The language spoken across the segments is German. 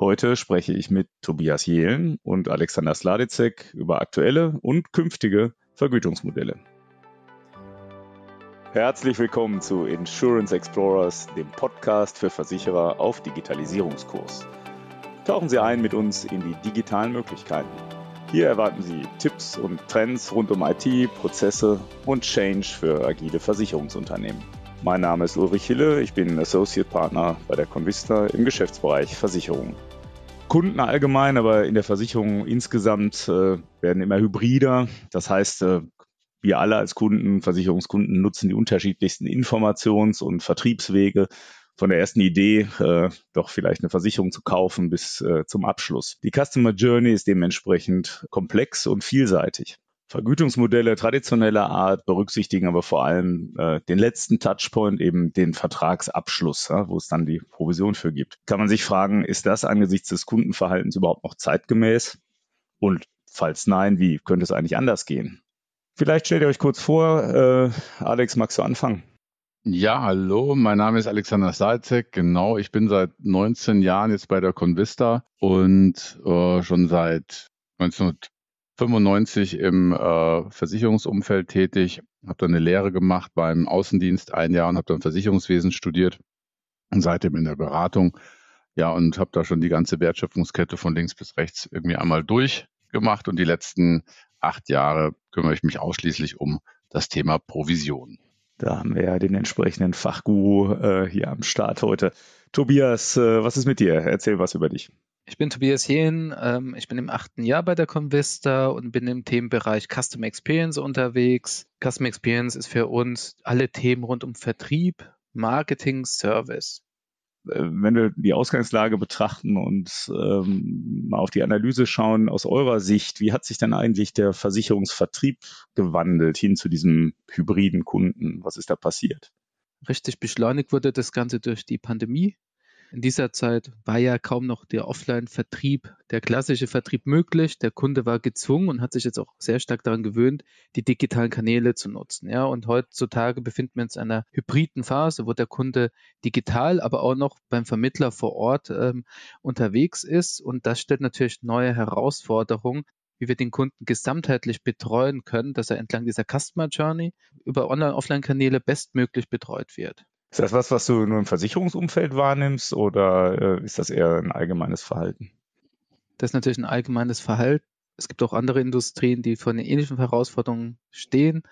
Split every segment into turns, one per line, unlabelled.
Heute spreche ich mit Tobias Jehlen und Alexander Sladicek über aktuelle und künftige Vergütungsmodelle. Herzlich willkommen zu Insurance Explorers, dem Podcast für Versicherer auf Digitalisierungskurs. Tauchen Sie ein mit uns in die digitalen Möglichkeiten. Hier erwarten Sie Tipps und Trends rund um IT, Prozesse und Change für agile Versicherungsunternehmen. Mein Name ist Ulrich Hille, ich bin Associate Partner bei der Convista im Geschäftsbereich Versicherungen. Kunden allgemein, aber in der Versicherung insgesamt äh, werden immer hybrider. Das heißt, äh, wir alle als Kunden, Versicherungskunden nutzen die unterschiedlichsten Informations- und Vertriebswege von der ersten Idee, äh, doch vielleicht eine Versicherung zu kaufen, bis äh, zum Abschluss. Die Customer Journey ist dementsprechend komplex und vielseitig. Vergütungsmodelle traditioneller Art berücksichtigen aber vor allem äh, den letzten Touchpoint, eben den Vertragsabschluss, ja, wo es dann die Provision für gibt. Kann man sich fragen, ist das angesichts des Kundenverhaltens überhaupt noch zeitgemäß? Und falls nein, wie könnte es eigentlich anders gehen? Vielleicht stellt ihr euch kurz vor, äh, Alex, magst du anfangen?
Ja, hallo, mein Name ist Alexander Salzek. Genau, ich bin seit 19 Jahren jetzt bei der Convista und äh, schon seit 19 95 im äh, Versicherungsumfeld tätig, habe dann eine Lehre gemacht beim Außendienst ein Jahr und habe dann Versicherungswesen studiert und seitdem in der Beratung. Ja, und habe da schon die ganze Wertschöpfungskette von links bis rechts irgendwie einmal durchgemacht und die letzten acht Jahre kümmere ich mich ausschließlich um das Thema Provision.
Da haben wir ja den entsprechenden Fachguru äh, hier am Start heute. Tobias, äh, was ist mit dir? Erzähl was über dich.
Ich bin Tobias Jehn, ähm, ich bin im achten Jahr bei der Convista und bin im Themenbereich Custom Experience unterwegs. Custom Experience ist für uns alle Themen rund um Vertrieb, Marketing, Service.
Äh, wenn wir die Ausgangslage betrachten und ähm, mal auf die Analyse schauen, aus eurer Sicht, wie hat sich denn eigentlich der Versicherungsvertrieb gewandelt hin zu diesem hybriden Kunden? Was ist da passiert?
Richtig beschleunigt wurde das Ganze durch die Pandemie. In dieser Zeit war ja kaum noch der Offline-Vertrieb, der klassische Vertrieb möglich. Der Kunde war gezwungen und hat sich jetzt auch sehr stark daran gewöhnt, die digitalen Kanäle zu nutzen. Ja, und heutzutage befinden wir uns in einer hybriden Phase, wo der Kunde digital, aber auch noch beim Vermittler vor Ort ähm, unterwegs ist. Und das stellt natürlich neue Herausforderungen, wie wir den Kunden gesamtheitlich betreuen können, dass er entlang dieser Customer Journey über Online-Offline-Kanäle bestmöglich betreut wird.
Ist das was, was du nur im Versicherungsumfeld wahrnimmst oder äh, ist das eher ein allgemeines Verhalten?
Das ist natürlich ein allgemeines Verhalten. Es gibt auch andere Industrien, die vor den ähnlichen Herausforderungen stehen.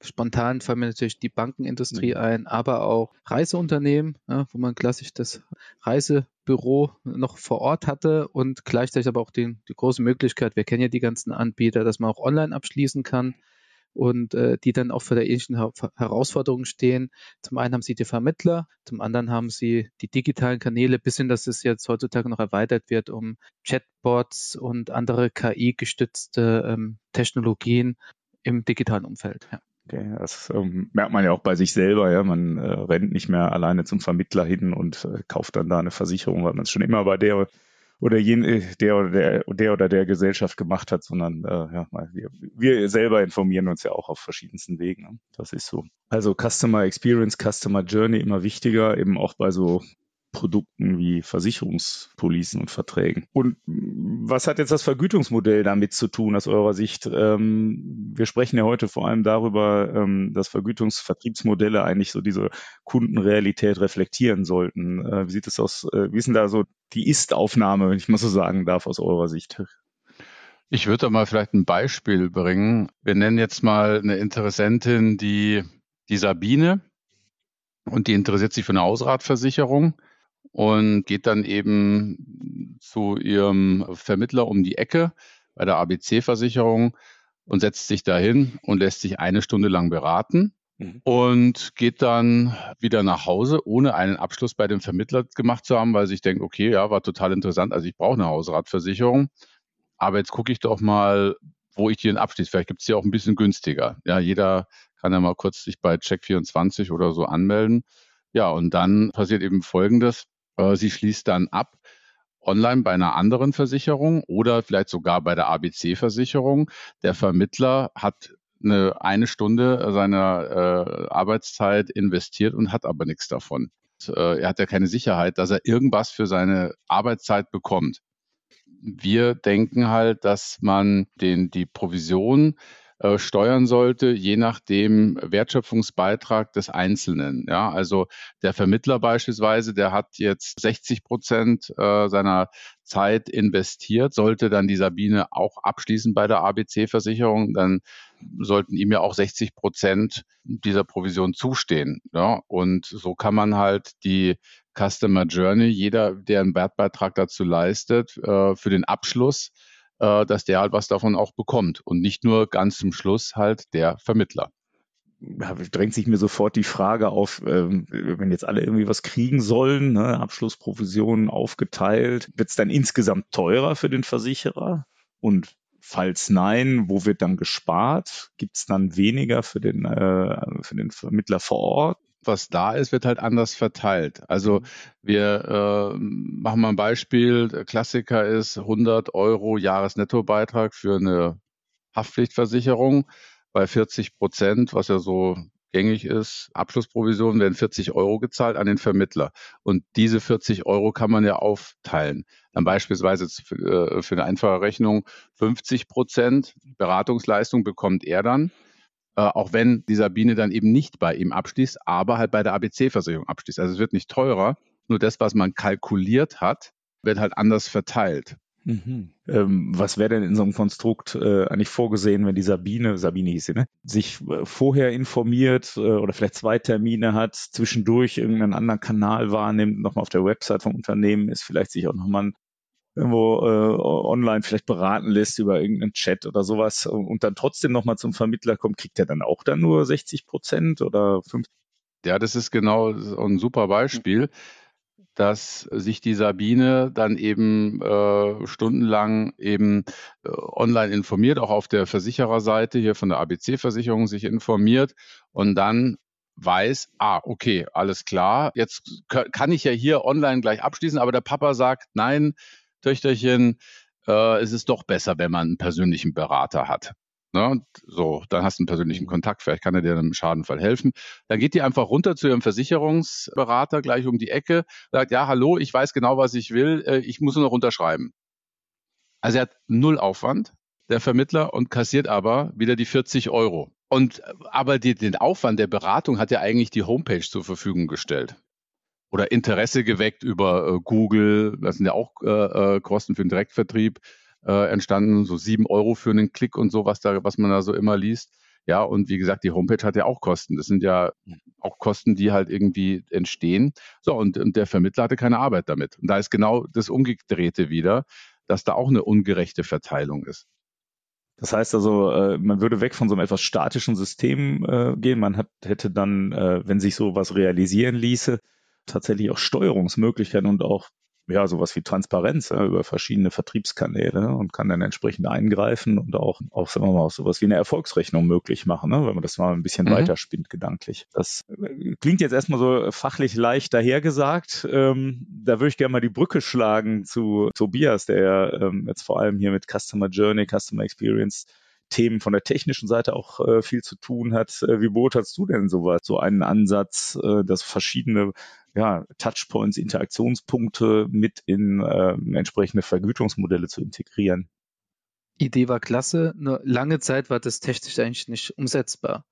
Spontan fallen mir natürlich die Bankenindustrie mhm. ein, aber auch Reiseunternehmen, ja, wo man klassisch das Reisebüro noch vor Ort hatte und gleichzeitig aber auch die, die große Möglichkeit, wir kennen ja die ganzen Anbieter, dass man auch online abschließen kann und äh, die dann auch vor der ähnlichen Her Herausforderung stehen. Zum einen haben sie die Vermittler, zum anderen haben sie die digitalen Kanäle, bis hin, dass es jetzt heutzutage noch erweitert wird um Chatbots und andere KI-gestützte ähm, Technologien im digitalen Umfeld. Ja.
Okay, das ähm, merkt man ja auch bei sich selber, ja. Man äh, rennt nicht mehr alleine zum Vermittler hin und äh, kauft dann da eine Versicherung, weil man es schon immer bei der oder jen, äh, der oder der, der oder der Gesellschaft gemacht hat, sondern äh, ja, wir, wir selber informieren uns ja auch auf verschiedensten Wegen. Ne? Das ist so. Also Customer Experience, Customer Journey immer wichtiger, eben auch bei so Produkten wie Versicherungspolicen und Verträgen. Und was hat jetzt das Vergütungsmodell damit zu tun aus eurer Sicht? Ähm, wir sprechen ja heute vor allem darüber, ähm, dass Vergütungsvertriebsmodelle eigentlich so diese Kundenrealität reflektieren sollten. Äh, wie sieht es aus, äh, wie ist denn da so die Ist-Aufnahme, wenn ich mal so sagen darf, aus eurer Sicht?
Ich würde da mal vielleicht ein Beispiel bringen. Wir nennen jetzt mal eine Interessentin, die, die Sabine, und die interessiert sich für eine Hausratversicherung und geht dann eben zu ihrem Vermittler um die Ecke bei der ABC-Versicherung und setzt sich dahin und lässt sich eine Stunde lang beraten mhm. und geht dann wieder nach Hause, ohne einen Abschluss bei dem Vermittler gemacht zu haben, weil sich denkt, okay, ja, war total interessant, also ich brauche eine Hausratversicherung, aber jetzt gucke ich doch mal, wo ich die denn abschließe. Vielleicht gibt es die auch ein bisschen günstiger. Ja, jeder kann ja mal kurz sich bei Check24 oder so anmelden. Ja, und dann passiert eben Folgendes. Äh, sie schließt dann ab online bei einer anderen Versicherung oder vielleicht sogar bei der ABC-Versicherung. Der Vermittler hat eine, eine Stunde seiner äh, Arbeitszeit investiert und hat aber nichts davon. äh, er hat ja keine Sicherheit, dass er irgendwas für seine Arbeitszeit bekommt. Wir denken halt, dass man den, die Provision äh, steuern sollte, je nach dem Wertschöpfungsbeitrag des Einzelnen. Ja, also der Vermittler beispielsweise, der hat jetzt 60 Prozent äh, seiner Zeit investiert, sollte dann die Sabine auch abschließen bei der ABC-Versicherung, dann sollten ihm ja auch 60 Prozent dieser Provision zustehen. Ja, und so kann man halt die Customer Journey, jeder, der einen Wertbeitrag dazu leistet, äh, für den Abschluss äh, dass der halt was davon auch bekommt und nicht nur ganz zum Schluss halt der Vermittler.
Drängt sich mir sofort die Frage auf, ähm, wenn jetzt alle irgendwie was kriegen sollen, ne, Abschlussprovisionen aufgeteilt, wird es dann insgesamt teurer für den Versicherer? Und falls nein, wo wird dann gespart? Gibt es dann weniger für den, äh, für den Vermittler vor Ort?
Was da ist, wird halt anders verteilt. Also mhm. wir äh, machen mal ein Beispiel. Der Klassiker ist 100 Euro Jahresnettobeitrag für eine Haftpflichtversicherung bei 40 Prozent, was ja so gängig ist. Abschlussprovisionen werden 40 Euro gezahlt an den Vermittler. Und diese 40 Euro kann man ja aufteilen. Dann beispielsweise für, äh, für eine einfache Rechnung 50 Prozent Beratungsleistung bekommt er dann äh, auch wenn die Sabine dann eben nicht bei ihm abschließt, aber halt bei der ABC-Versicherung abschließt. Also es wird nicht teurer, nur das, was man kalkuliert hat, wird halt anders verteilt.
Mhm. Ähm, was wäre denn in so einem Konstrukt äh, eigentlich vorgesehen, wenn die Sabine, Sabine hieß sie, ne, sich äh, vorher informiert äh, oder vielleicht zwei Termine hat, zwischendurch irgendeinen anderen Kanal wahrnimmt, nochmal auf der Website vom Unternehmen ist, vielleicht sich auch nochmal ein irgendwo äh, online vielleicht beraten lässt über irgendeinen Chat oder sowas und dann trotzdem nochmal zum Vermittler kommt, kriegt er dann auch dann nur 60 Prozent oder 50?
Ja, das ist genau ein super Beispiel, dass sich die Sabine dann eben äh, stundenlang eben äh, online informiert, auch auf der Versichererseite hier von der ABC-Versicherung sich informiert und dann weiß, ah, okay, alles klar, jetzt kann ich ja hier online gleich abschließen, aber der Papa sagt, nein, Töchterchen, äh, es ist doch besser, wenn man einen persönlichen Berater hat. Ne? So, dann hast du einen persönlichen. Kontakt, vielleicht kann er dir im Schadenfall helfen. Dann geht die einfach runter zu ihrem Versicherungsberater gleich um die Ecke, sagt, ja, hallo, ich weiß genau, was ich will, äh, ich muss nur noch unterschreiben. Also er hat null Aufwand, der Vermittler, und kassiert aber wieder die 40 Euro. Und aber die, den Aufwand der Beratung hat ja eigentlich die Homepage zur Verfügung gestellt oder Interesse geweckt über äh, Google. Das sind ja auch äh, äh, Kosten für den Direktvertrieb äh, entstanden, so sieben Euro für einen Klick und so, was da, was man da so immer liest. Ja, und wie gesagt, die Homepage hat ja auch Kosten. Das sind ja auch Kosten, die halt irgendwie entstehen. So, und, und der Vermittler hatte keine Arbeit damit. Und da ist genau das Umgedrehte wieder, dass da auch eine ungerechte Verteilung ist.
Das heißt also, äh, man würde weg von so einem etwas statischen System äh, gehen. Man hat, hätte dann, wenn sich sowas realisieren ließe, tatsächlich auch Steuerungsmöglichkeiten und auch ja, sowas wie Transparenz ja, über verschiedene Vertriebskanäle und kann dann entsprechend eingreifen und auch, auch sagen wir mal, auch sowas wie eine Erfolgsrechnung möglich machen, ne, wenn man das mal ein bisschen mhm. weiterspinnt gedanklich. Das äh, klingt jetzt erstmal so fachlich leicht dahergesagt. Ähm, da würde ich gerne mal die Brücke schlagen zu Tobias, der ja ähm, jetzt vor allem hier mit Customer Journey, Customer Experience Themen von der technischen Seite auch äh, viel zu tun hat. Äh, wie beurteilst du denn sowas, so einen Ansatz, äh, dass verschiedene ja, Touchpoints, Interaktionspunkte mit in äh, entsprechende Vergütungsmodelle zu integrieren?
Idee war klasse, nur lange Zeit war das technisch eigentlich nicht umsetzbar.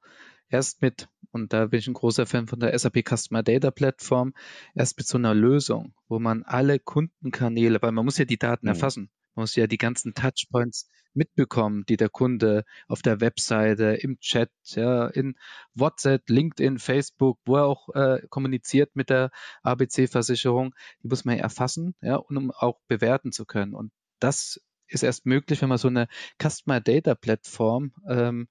Erst mit, und da bin ich ein großer Fan von der SAP Customer Data Plattform, erst mit so einer Lösung, wo man alle Kundenkanäle, weil man muss ja die Daten mhm. erfassen, man muss ja die ganzen Touchpoints mitbekommen, die der Kunde auf der Webseite, im Chat, ja, in WhatsApp, LinkedIn, Facebook, wo er auch äh, kommuniziert mit der ABC-Versicherung, die muss man erfassen, ja, um auch bewerten zu können. Und das ist erst möglich, wenn man so eine Customer Data Plattform ähm,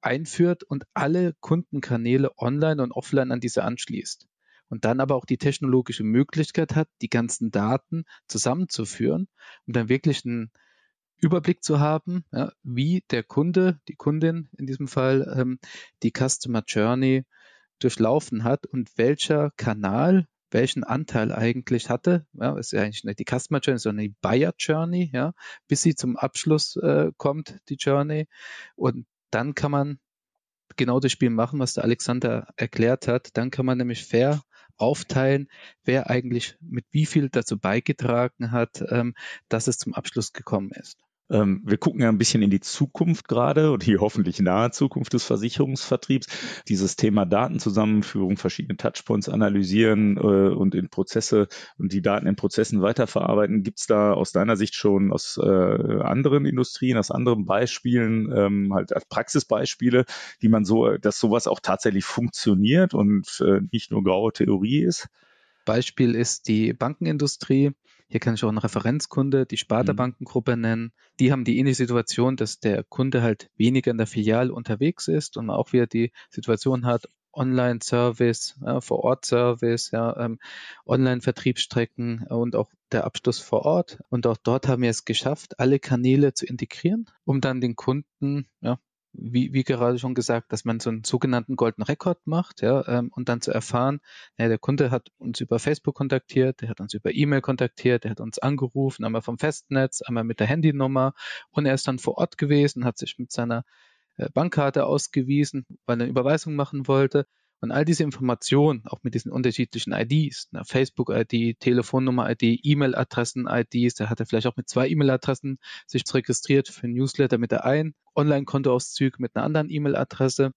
einführt und alle Kundenkanäle online und offline an diese anschließt und dann aber auch die technologische Möglichkeit hat, die ganzen Daten zusammenzuführen, um dann wirklich einen Überblick zu haben, ja, wie der Kunde, die Kundin in diesem Fall, ähm, die Customer Journey durchlaufen hat und welcher Kanal welchen Anteil eigentlich hatte. Ja, ist ja eigentlich nicht die Customer Journey, sondern die Buyer Journey, ja, bis sie zum Abschluss äh, kommt, die Journey. Und dann kann man genau das Spiel machen, was der Alexander erklärt hat. Dann kann man nämlich fair aufteilen, wer eigentlich mit wie viel dazu beigetragen hat, ähm, dass es zum Abschluss gekommen ist.
Ähm, wir gucken ja ein bisschen in die Zukunft gerade und die hoffentlich nahe Zukunft des Versicherungsvertriebs. Dieses Thema Datenzusammenführung, verschiedene Touchpoints analysieren äh, und in Prozesse und die Daten in Prozessen weiterverarbeiten. Gibt es da aus deiner Sicht schon aus äh, anderen Industrien, aus anderen Beispielen, ähm, halt als Praxisbeispiele, die man so, dass sowas auch tatsächlich funktioniert und äh, nicht nur graue Theorie ist?
Beispiel ist die Bankenindustrie. Hier kann ich auch einen Referenzkunde, die Sparta mhm. Bankengruppe nennen. Die haben die ähnliche Situation, dass der Kunde halt weniger in der Filiale unterwegs ist und man auch wieder die Situation hat, Online-Service, ja, Vor-Ort-Service, ja, ähm, Online-Vertriebsstrecken und auch der Abschluss vor Ort. Und auch dort haben wir es geschafft, alle Kanäle zu integrieren, um dann den Kunden ja, wie, wie gerade schon gesagt, dass man so einen sogenannten Golden Rekord macht, ja, ähm, und dann zu erfahren, ja, der Kunde hat uns über Facebook kontaktiert, der hat uns über E-Mail kontaktiert, der hat uns angerufen, einmal vom Festnetz, einmal mit der Handynummer und er ist dann vor Ort gewesen, hat sich mit seiner äh, Bankkarte ausgewiesen, weil er eine Überweisung machen wollte und all diese Informationen, auch mit diesen unterschiedlichen IDs, ne, Facebook-ID, Telefonnummer-ID, E-Mail-Adressen-IDs, da hat er vielleicht auch mit zwei E-Mail-Adressen sich registriert für Newsletter mit der einen, Online-Kontoauszüge mit einer anderen E-Mail-Adresse.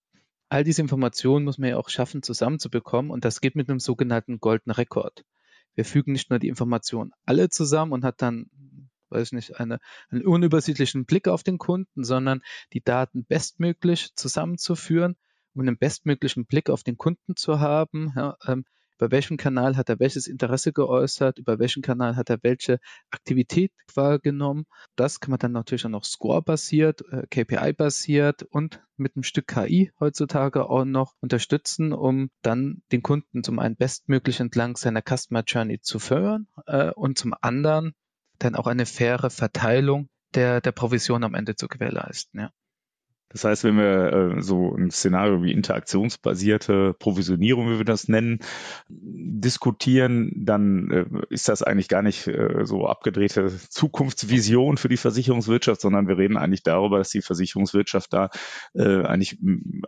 All diese Informationen muss man ja auch schaffen, zusammenzubekommen und das geht mit einem sogenannten Golden Record. Wir fügen nicht nur die Informationen alle zusammen und hat dann weiß nicht, eine, einen unübersichtlichen Blick auf den Kunden, sondern die Daten bestmöglich zusammenzuführen um einen bestmöglichen Blick auf den Kunden zu haben. Ja, ähm, über welchen Kanal hat er welches Interesse geäußert, über welchen Kanal hat er welche Aktivität wahrgenommen. Das kann man dann natürlich auch noch Score-basiert, äh, KPI-basiert und mit einem Stück KI heutzutage auch noch unterstützen, um dann den Kunden zum einen bestmöglich entlang seiner Customer Journey zu fördern äh, und zum anderen dann auch eine faire Verteilung der, der Provision am Ende zu gewährleisten. Ja.
Das heißt, wenn wir äh, so ein Szenario wie interaktionsbasierte Provisionierung, wie wir das nennen, diskutieren, dann äh, ist das eigentlich gar nicht äh, so abgedrehte Zukunftsvision für die Versicherungswirtschaft, sondern wir reden eigentlich darüber, dass die Versicherungswirtschaft da äh, eigentlich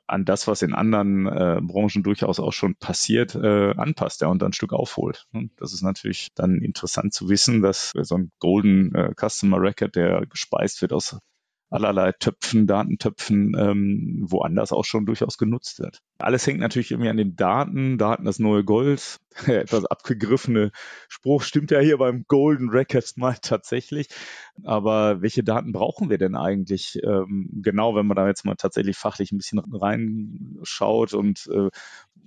an das, was in anderen äh, Branchen durchaus auch schon passiert, äh, anpasst ja, und dann ein Stück aufholt. Das ist natürlich dann interessant zu wissen, dass so ein Golden äh, Customer Record, der gespeist wird aus allerlei Töpfen, Datentöpfen ähm, woanders auch schon durchaus genutzt wird. Alles hängt natürlich irgendwie an den Daten, Daten das neue Gold. Etwas abgegriffene Spruch stimmt ja hier beim Golden Records mal tatsächlich. Aber welche Daten brauchen wir denn eigentlich ähm, genau, wenn man da jetzt mal tatsächlich fachlich ein bisschen reinschaut und äh,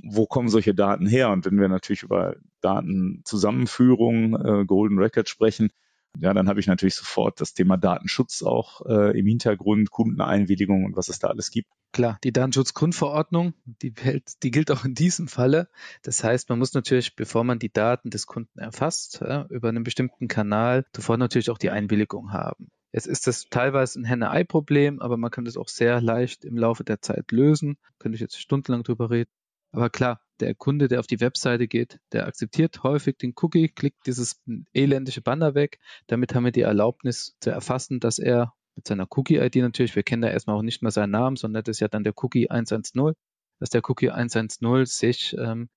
wo kommen solche Daten her? Und wenn wir natürlich über Datenzusammenführung, äh, Golden Record sprechen, ja, dann habe ich natürlich sofort das Thema Datenschutz auch äh, im Hintergrund, Kundeneinwilligung und was es da alles gibt.
Klar, die Datenschutzgrundverordnung, die, hält, die gilt auch in diesem Falle. Das heißt, man muss natürlich, bevor man die Daten des Kunden erfasst, ja, über einen bestimmten Kanal, sofort natürlich auch die Einwilligung haben. Jetzt ist das teilweise ein Henne-Ei-Problem, aber man kann das auch sehr leicht im Laufe der Zeit lösen. Könnte ich jetzt stundenlang drüber reden. Aber klar, der Kunde, der auf die Webseite geht, der akzeptiert häufig den Cookie, klickt dieses elendige Banner weg. Damit haben wir die Erlaubnis zu erfassen, dass er mit seiner Cookie-ID natürlich, wir kennen da erstmal auch nicht mehr seinen Namen, sondern das ist ja dann der Cookie 110, dass der Cookie 110 sich ähm,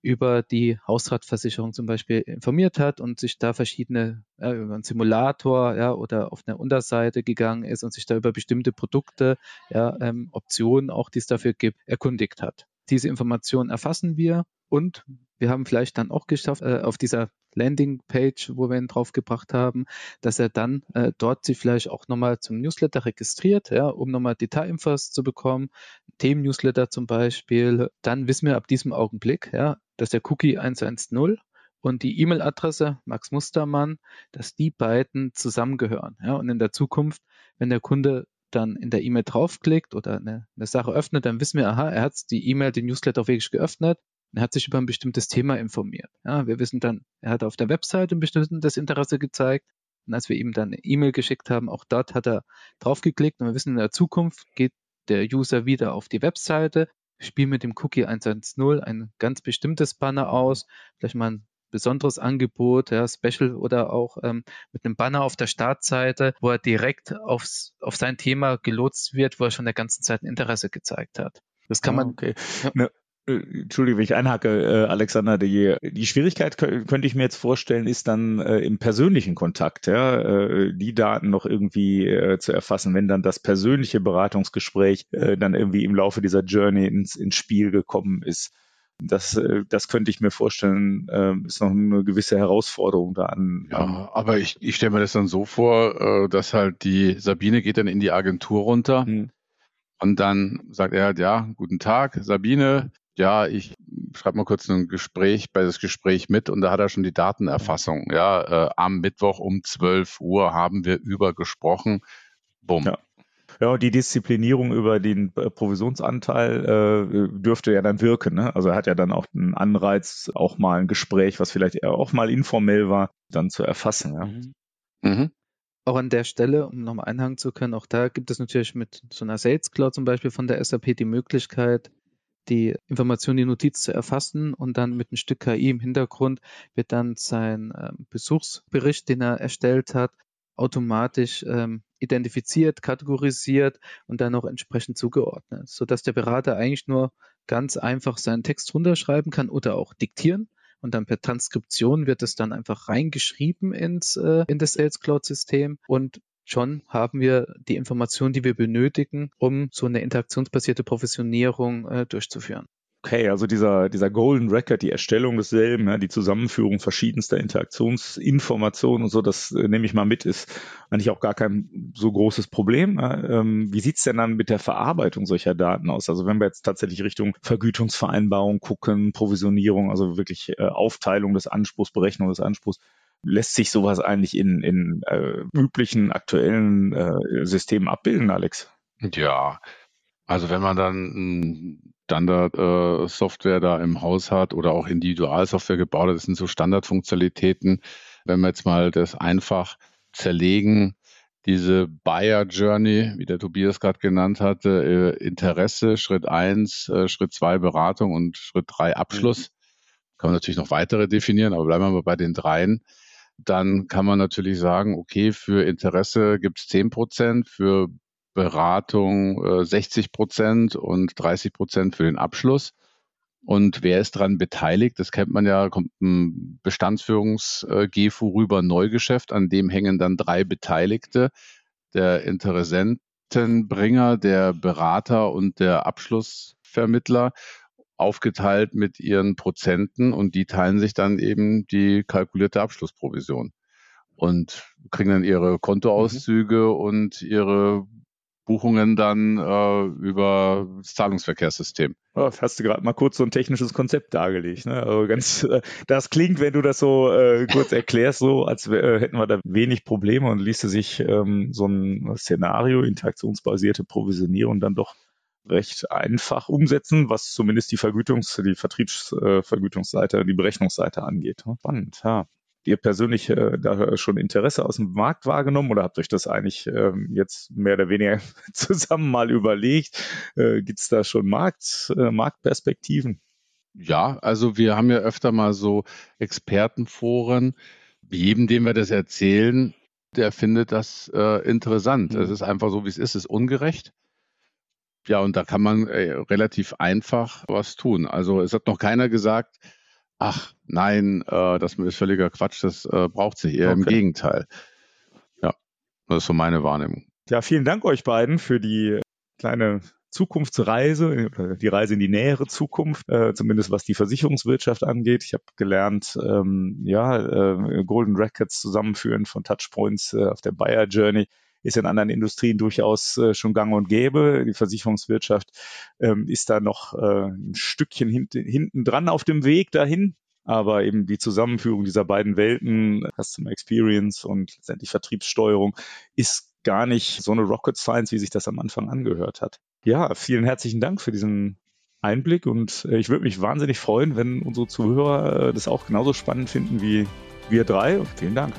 über die Hausratversicherung zum Beispiel informiert hat und sich da verschiedene, ja, über einen Simulator ja, oder auf eine Unterseite gegangen ist und sich da über bestimmte Produkte, ja, ähm, Optionen auch, die es dafür gibt, erkundigt hat. Diese Informationen erfassen wir und wir haben vielleicht dann auch geschafft, äh, auf dieser Landingpage, wo wir ihn draufgebracht haben, dass er dann äh, dort sich vielleicht auch nochmal zum Newsletter registriert, ja, um nochmal Detailinfos zu bekommen, Themen-Newsletter zum Beispiel. Dann wissen wir ab diesem Augenblick, ja, dass der Cookie 110 und die E-Mail-Adresse Max Mustermann, dass die beiden zusammengehören. Ja, und in der Zukunft, wenn der Kunde dann in der E-Mail draufklickt oder eine, eine, Sache öffnet, dann wissen wir, aha, er hat die E-Mail, den Newsletter auch wirklich geöffnet. Er hat sich über ein bestimmtes Thema informiert. Ja, wir wissen dann, er hat auf der Webseite ein bestimmtes Interesse gezeigt. Und als wir ihm dann eine E-Mail geschickt haben, auch dort hat er draufgeklickt. Und wir wissen, in der Zukunft geht der User wieder auf die Webseite, spielt mit dem Cookie 110 ein ganz bestimmtes Banner aus, vielleicht mal ein besonderes Angebot, ja, Special oder auch ähm, mit einem Banner auf der Startseite, wo er direkt aufs, auf sein Thema gelotst wird, wo er schon der ganzen Zeit ein Interesse gezeigt hat. Das kann ah, man.
Okay. Ja. Eine, äh, Entschuldige, wenn ich einhacke, äh, Alexander, die, die Schwierigkeit könnte ich mir jetzt vorstellen, ist dann äh, im persönlichen Kontakt, ja, äh, die Daten noch irgendwie äh, zu erfassen, wenn dann das persönliche Beratungsgespräch äh, dann irgendwie im Laufe dieser Journey ins, ins Spiel gekommen ist. Das, äh, das könnte ich mir vorstellen, äh, ist noch eine gewisse Herausforderung da an.
Ja, aber ich, ich stelle mir das dann so vor, äh, dass halt die Sabine geht dann in die Agentur runter hm. und dann sagt er halt, ja, guten Tag, Sabine, ja, ich schreibe mal kurz ein Gespräch bei das Gespräch mit und da hat er schon die Datenerfassung. Ja, äh, am Mittwoch um 12 Uhr haben wir über gesprochen. Bumm.
Ja. Ja, und die Disziplinierung über den äh, Provisionsanteil äh, dürfte ja dann wirken. Ne? Also er hat ja dann auch einen Anreiz, auch mal ein Gespräch, was vielleicht auch mal informell war, dann zu erfassen. Ja? Mhm.
Mhm. Auch an der Stelle, um nochmal einhaken zu können, auch da gibt es natürlich mit so einer Sales Cloud zum Beispiel von der SAP die Möglichkeit, die Information, die Notiz zu erfassen und dann mit ein Stück KI im Hintergrund wird dann sein äh, Besuchsbericht, den er erstellt hat, automatisch ähm, identifiziert, kategorisiert und dann auch entsprechend zugeordnet, sodass der Berater eigentlich nur ganz einfach seinen Text runterschreiben kann oder auch diktieren und dann per Transkription wird es dann einfach reingeschrieben ins äh, in das Sales Cloud System und schon haben wir die Informationen, die wir benötigen, um so eine interaktionsbasierte Professionierung äh, durchzuführen.
Okay, also dieser, dieser Golden Record, die Erstellung desselben, ja, die Zusammenführung verschiedenster Interaktionsinformationen und so, das äh, nehme ich mal mit, ist eigentlich auch gar kein so großes Problem. Ja. Ähm, wie sieht's denn dann mit der Verarbeitung solcher Daten aus? Also wenn wir jetzt tatsächlich Richtung Vergütungsvereinbarung gucken, Provisionierung, also wirklich äh, Aufteilung des Anspruchs, Berechnung des Anspruchs, lässt sich sowas eigentlich in, in äh, üblichen aktuellen äh, Systemen abbilden, Alex?
Ja, also wenn man dann Standard-Software da im Haus hat oder auch Individualsoftware gebaut hat. Das sind so Standardfunktionalitäten. Wenn wir jetzt mal das einfach zerlegen, diese Buyer Journey, wie der Tobias gerade genannt hatte, äh, Interesse, Schritt eins, äh, Schritt zwei Beratung und Schritt drei Abschluss. Kann man natürlich noch weitere definieren, aber bleiben wir mal bei den dreien. Dann kann man natürlich sagen, okay, für Interesse gibt es zehn Prozent, für Beratung äh, 60 Prozent und 30 Prozent für den Abschluss. Und wer ist daran beteiligt? Das kennt man ja, kommt ein Bestandsführungs-GFU rüber, Neugeschäft, an dem hängen dann drei Beteiligte, der Interessentenbringer, der Berater und der Abschlussvermittler, aufgeteilt mit ihren Prozenten und die teilen sich dann eben die kalkulierte Abschlussprovision und kriegen dann ihre Kontoauszüge mhm. und ihre Buchungen dann äh, über das Zahlungsverkehrssystem.
Oh, das hast du gerade mal kurz so ein technisches Konzept dargelegt. Ne? Also ganz, äh, das klingt, wenn du das so äh, kurz erklärst, so als äh, hätten wir da wenig Probleme und ließe sich ähm, so ein Szenario, interaktionsbasierte Provisionierung dann doch recht einfach umsetzen, was zumindest die Vergütungs-, die Vertriebsvergütungsseite, die Berechnungsseite angeht. Spannend, ja ihr persönlich äh, da schon Interesse aus dem Markt wahrgenommen oder habt euch das eigentlich ähm, jetzt mehr oder weniger zusammen mal überlegt? Äh, Gibt es da schon Markt, äh, Marktperspektiven?
Ja, also wir haben ja öfter mal so Expertenforen. Jedem, dem wir das erzählen, der findet das äh, interessant. Es mhm. ist einfach so, wie es ist, es ist ungerecht. Ja, und da kann man äh, relativ einfach was tun. Also es hat noch keiner gesagt, ach nein, äh, das ist völliger Quatsch, das äh, braucht sich eher okay. im Gegenteil. Ja, das ist so meine Wahrnehmung.
Ja, vielen Dank euch beiden für die kleine Zukunftsreise, die Reise in die nähere Zukunft, äh, zumindest was die Versicherungswirtschaft angeht. Ich habe gelernt, ähm, ja, äh, Golden Records zusammenführen von Touchpoints äh, auf der Buyer Journey ist in anderen Industrien durchaus äh, schon gang und gäbe. Die Versicherungswirtschaft ähm, ist da noch äh, ein Stückchen hint hinten dran auf dem Weg dahin. Aber eben die Zusammenführung dieser beiden Welten, Customer Experience und letztendlich Vertriebssteuerung, ist gar nicht so eine Rocket Science, wie sich das am Anfang angehört hat. Ja, vielen herzlichen Dank für diesen Einblick und äh, ich würde mich wahnsinnig freuen, wenn unsere Zuhörer das auch genauso spannend finden wie wir drei und vielen Dank.